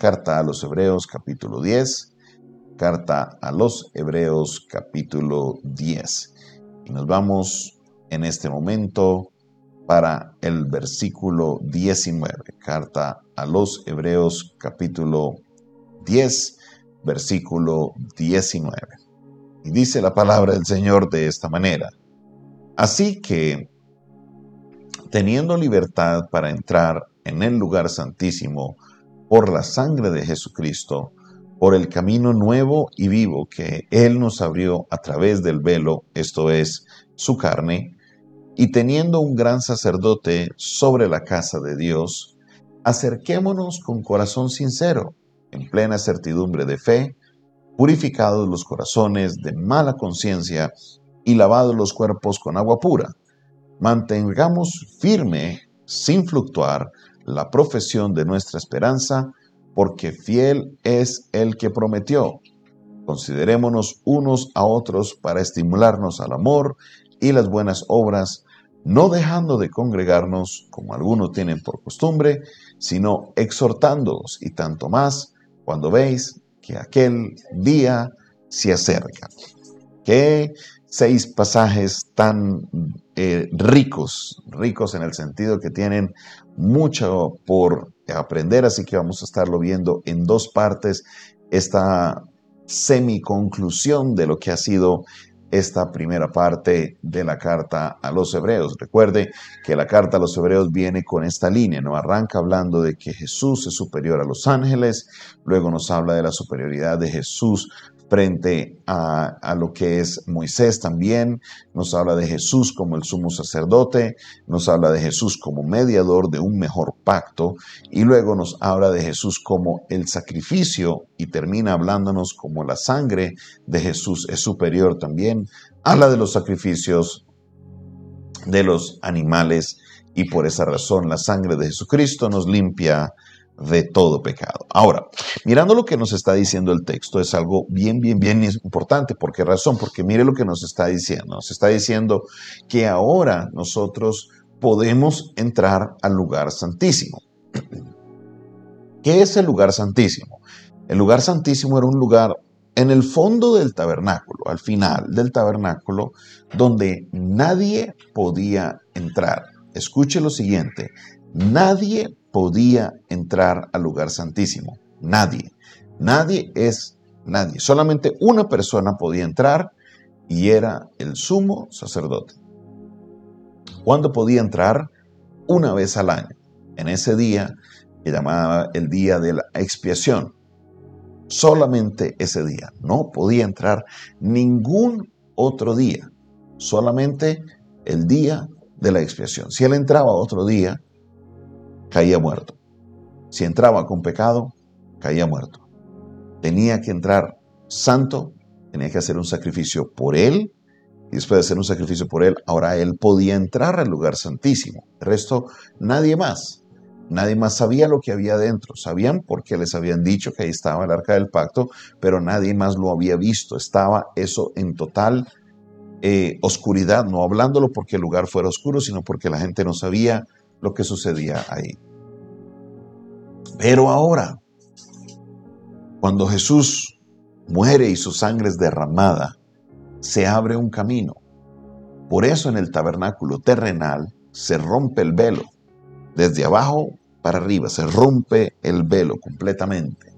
Carta a los Hebreos capítulo 10. Carta a los Hebreos capítulo 10. Y nos vamos en este momento para el versículo 19. Carta a los Hebreos capítulo 10, versículo 19. Y dice la palabra del Señor de esta manera. Así que, teniendo libertad para entrar en el lugar santísimo por la sangre de Jesucristo, por el camino nuevo y vivo que Él nos abrió a través del velo, esto es, su carne, y teniendo un gran sacerdote sobre la casa de Dios, acerquémonos con corazón sincero, en plena certidumbre de fe, purificados los corazones de mala conciencia y lavados los cuerpos con agua pura. Mantengamos firme, sin fluctuar, la profesión de nuestra esperanza, porque fiel es el que prometió. Considerémonos unos a otros para estimularnos al amor y las buenas obras, no dejando de congregarnos como algunos tienen por costumbre, sino exhortándoos y tanto más cuando veis que aquel día se acerca. Qué seis pasajes tan eh, ricos, ricos en el sentido que tienen mucho por aprender, así que vamos a estarlo viendo en dos partes, esta semiconclusión de lo que ha sido esta primera parte de la carta a los hebreos. Recuerde que la carta a los hebreos viene con esta línea, ¿no? Arranca hablando de que Jesús es superior a los ángeles, luego nos habla de la superioridad de Jesús frente a, lo que es Moisés también, nos habla de Jesús como el sumo sacerdote, nos habla de Jesús como mediador de un mejor pacto y luego nos habla de Jesús como el sacrificio y termina hablándonos como la sangre de Jesús es superior también. Habla de los sacrificios de los animales y por esa razón la sangre de Jesucristo nos limpia de todo pecado. Ahora, mirando lo que nos está diciendo el texto, es algo bien, bien, bien importante. ¿Por qué razón? Porque mire lo que nos está diciendo. Nos está diciendo que ahora nosotros podemos entrar al lugar santísimo. ¿Qué es el lugar santísimo? El lugar santísimo era un lugar en el fondo del tabernáculo, al final del tabernáculo, donde nadie podía entrar. Escuche lo siguiente, nadie podía entrar al lugar santísimo. Nadie. Nadie es nadie. Solamente una persona podía entrar y era el sumo sacerdote. ¿Cuándo podía entrar? Una vez al año. En ese día que llamaba el día de la expiación. Solamente ese día. No podía entrar ningún otro día. Solamente el día de la expiación. Si él entraba otro día, caía muerto. Si entraba con pecado, caía muerto. Tenía que entrar santo, tenía que hacer un sacrificio por él, y después de hacer un sacrificio por él, ahora él podía entrar al lugar santísimo. El resto, nadie más. Nadie más sabía lo que había dentro. Sabían porque les habían dicho que ahí estaba el arca del pacto, pero nadie más lo había visto. Estaba eso en total eh, oscuridad, no hablándolo porque el lugar fuera oscuro, sino porque la gente no sabía lo que sucedía ahí. Pero ahora, cuando Jesús muere y su sangre es derramada, se abre un camino. Por eso en el tabernáculo terrenal se rompe el velo. Desde abajo para arriba se rompe el velo completamente.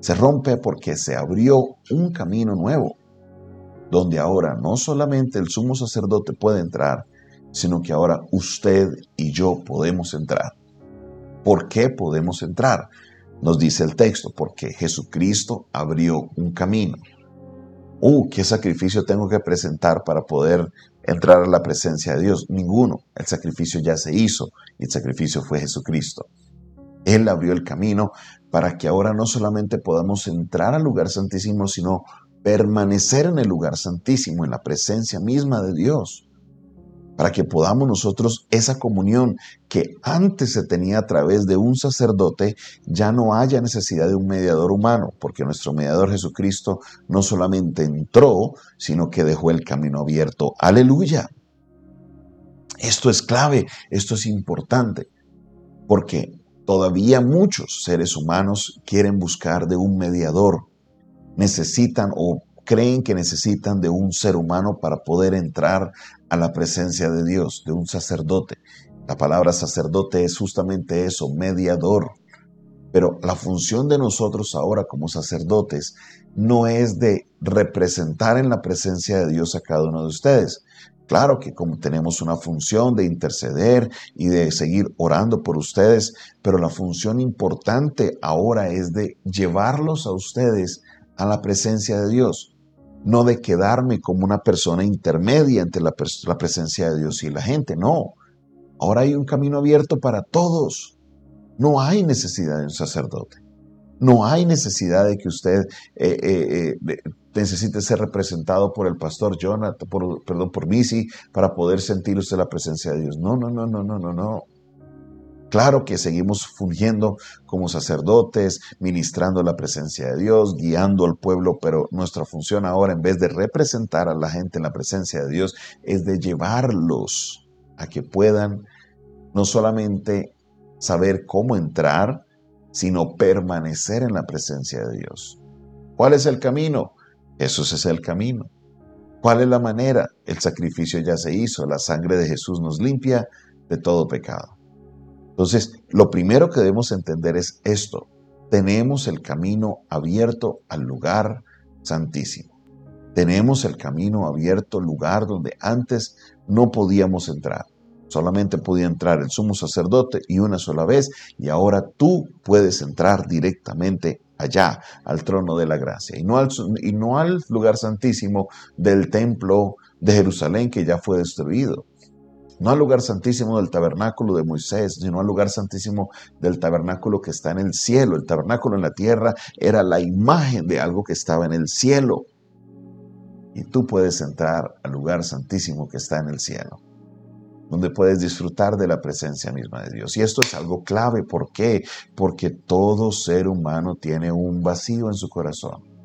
Se rompe porque se abrió un camino nuevo, donde ahora no solamente el sumo sacerdote puede entrar, sino que ahora usted y yo podemos entrar. ¿Por qué podemos entrar? Nos dice el texto, porque Jesucristo abrió un camino. Uh, ¿qué sacrificio tengo que presentar para poder entrar a la presencia de Dios? Ninguno. El sacrificio ya se hizo y el sacrificio fue Jesucristo. Él abrió el camino para que ahora no solamente podamos entrar al lugar santísimo, sino permanecer en el lugar santísimo, en la presencia misma de Dios para que podamos nosotros esa comunión que antes se tenía a través de un sacerdote, ya no haya necesidad de un mediador humano, porque nuestro mediador Jesucristo no solamente entró, sino que dejó el camino abierto. Aleluya. Esto es clave, esto es importante, porque Todavía muchos seres humanos quieren buscar de un mediador, necesitan o creen que necesitan de un ser humano para poder entrar a la presencia de Dios, de un sacerdote. La palabra sacerdote es justamente eso, mediador. Pero la función de nosotros ahora como sacerdotes no es de representar en la presencia de Dios a cada uno de ustedes. Claro que como tenemos una función de interceder y de seguir orando por ustedes, pero la función importante ahora es de llevarlos a ustedes a la presencia de Dios, no de quedarme como una persona intermedia entre la, presencia de Dios y la gente, no. Ahora hay un camino abierto para todos. No hay necesidad de un sacerdote. No hay necesidad de que usted eh, eh, eh, necesite ser representado por el pastor Jonathan, perdón, por Missy, para poder sentir usted la presencia de Dios. No, no, no, no, no, no, no. Claro que seguimos fungiendo como sacerdotes, ministrando la presencia de Dios, guiando al pueblo, pero nuestra función ahora, en vez de representar a la gente en la presencia de Dios, es de llevarlos a que puedan no solamente saber cómo entrar, sino permanecer en la presencia de Dios. ¿Cuál es el camino? Jesús es el camino. ¿Cuál es la manera? El sacrificio ya se hizo, la sangre de Jesús nos limpia de todo pecado. Entonces, lo primero que debemos entender es esto. Tenemos el camino abierto al lugar santísimo. Tenemos el camino abierto lugar donde antes no podíamos entrar. Solamente podía entrar el sumo sacerdote y una sola vez, y ahora tú puedes entrar directamente allá, al trono de la gracia, y no al, y no al lugar santísimo del templo de Jerusalén que ya fue destruido. No al lugar santísimo del tabernáculo de Moisés, sino al lugar santísimo del tabernáculo que está en el cielo. El tabernáculo en la tierra era la imagen de algo que estaba en el cielo. Y tú puedes entrar al lugar santísimo que está en el cielo donde puedes disfrutar de la presencia misma de Dios. Y esto es algo clave. ¿Por qué? Porque todo ser humano tiene un vacío en su corazón.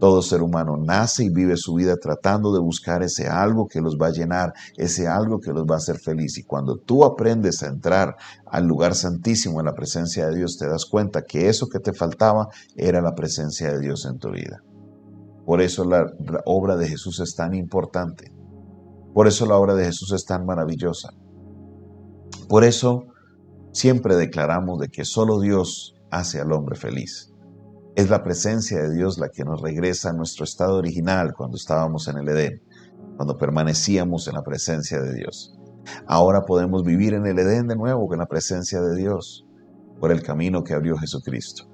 Todo ser humano nace y vive su vida tratando de buscar ese algo que los va a llenar, ese algo que los va a hacer feliz. Y cuando tú aprendes a entrar al lugar santísimo en la presencia de Dios, te das cuenta que eso que te faltaba era la presencia de Dios en tu vida. Por eso la obra de Jesús es tan importante por eso la obra de Jesús es tan maravillosa. Por eso siempre declaramos de que solo Dios hace al hombre feliz. Es la presencia de Dios la que nos regresa a nuestro estado original cuando estábamos en el Edén, cuando permanecíamos en la presencia de Dios. Ahora podemos vivir en el Edén de nuevo con la presencia de Dios por el camino que abrió Jesucristo.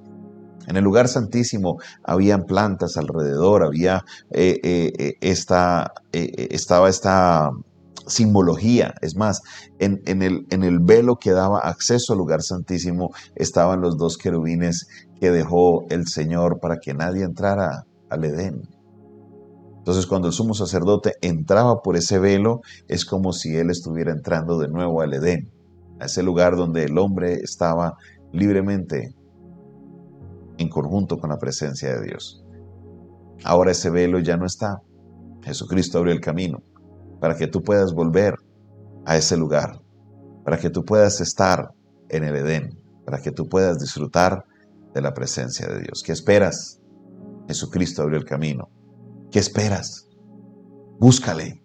En el lugar santísimo habían plantas alrededor, había eh, eh, eh, esta, estaba esta simbología. Es más, en, el, el velo que daba acceso al lugar santísimo estaban los dos querubines que dejó el Señor para que nadie entrara al Edén. Entonces cuando el sumo sacerdote entraba por ese velo, es como si él estuviera entrando de nuevo al Edén, a ese lugar donde el hombre estaba libremente en conjunto con la presencia de Dios. Ahora ese velo ya no está. Jesucristo abrió el camino para que tú puedas volver a ese lugar, para que tú puedas estar en el Edén, para que tú puedas disfrutar de la presencia de Dios. ¿Qué esperas? Jesucristo abrió el camino. ¿Qué esperas? Búscale,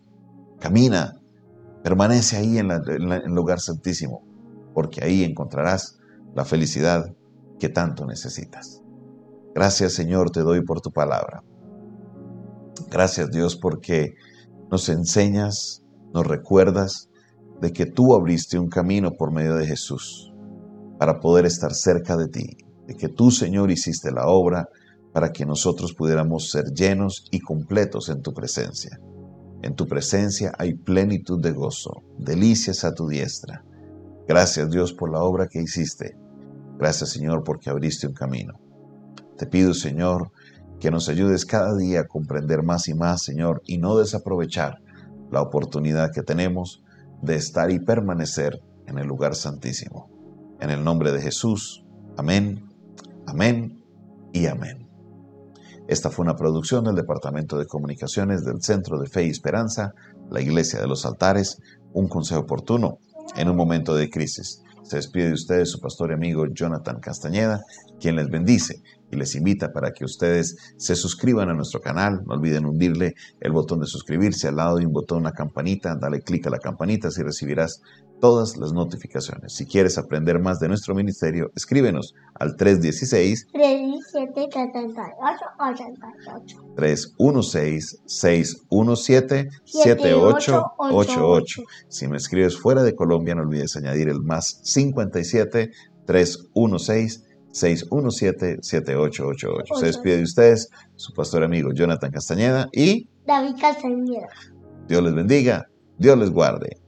camina, permanece ahí en, en el lugar santísimo, porque ahí encontrarás la felicidad que tanto necesitas. Gracias Señor te doy por tu palabra. Gracias Dios porque nos enseñas, nos recuerdas de que tú abriste un camino por medio de Jesús para poder estar cerca de ti, de que tú Señor hiciste la obra para que nosotros pudiéramos ser llenos y completos en tu presencia. En tu presencia hay plenitud de gozo, delicias a tu diestra. Gracias Dios por la obra que hiciste. Gracias Señor porque abriste un camino. Te pido, Señor, que nos ayudes cada día a comprender más y más, Señor, y no desaprovechar la oportunidad que tenemos de estar y permanecer en el lugar santísimo. En el nombre de Jesús. Amén, amén y amén. Esta fue una producción del Departamento de Comunicaciones del Centro de Fe y Esperanza, la Iglesia de los Altares, un consejo oportuno en un momento de crisis. Se despide de ustedes su pastor y amigo Jonathan Castañeda, quien les bendice y les invita para que ustedes se suscriban a nuestro canal. No olviden hundirle el botón de suscribirse. Al lado de un botón, una campanita. Dale clic a la campanita así recibirás todas las notificaciones. Si quieres aprender más de nuestro ministerio, escríbenos al 316 316 617 7888. Si me escribes fuera de Colombia, no olvides añadir el más 57 316 617-7888. Se despide de ustedes, su pastor amigo Jonathan Castañeda y David Castañeda. Dios les bendiga, Dios les guarde.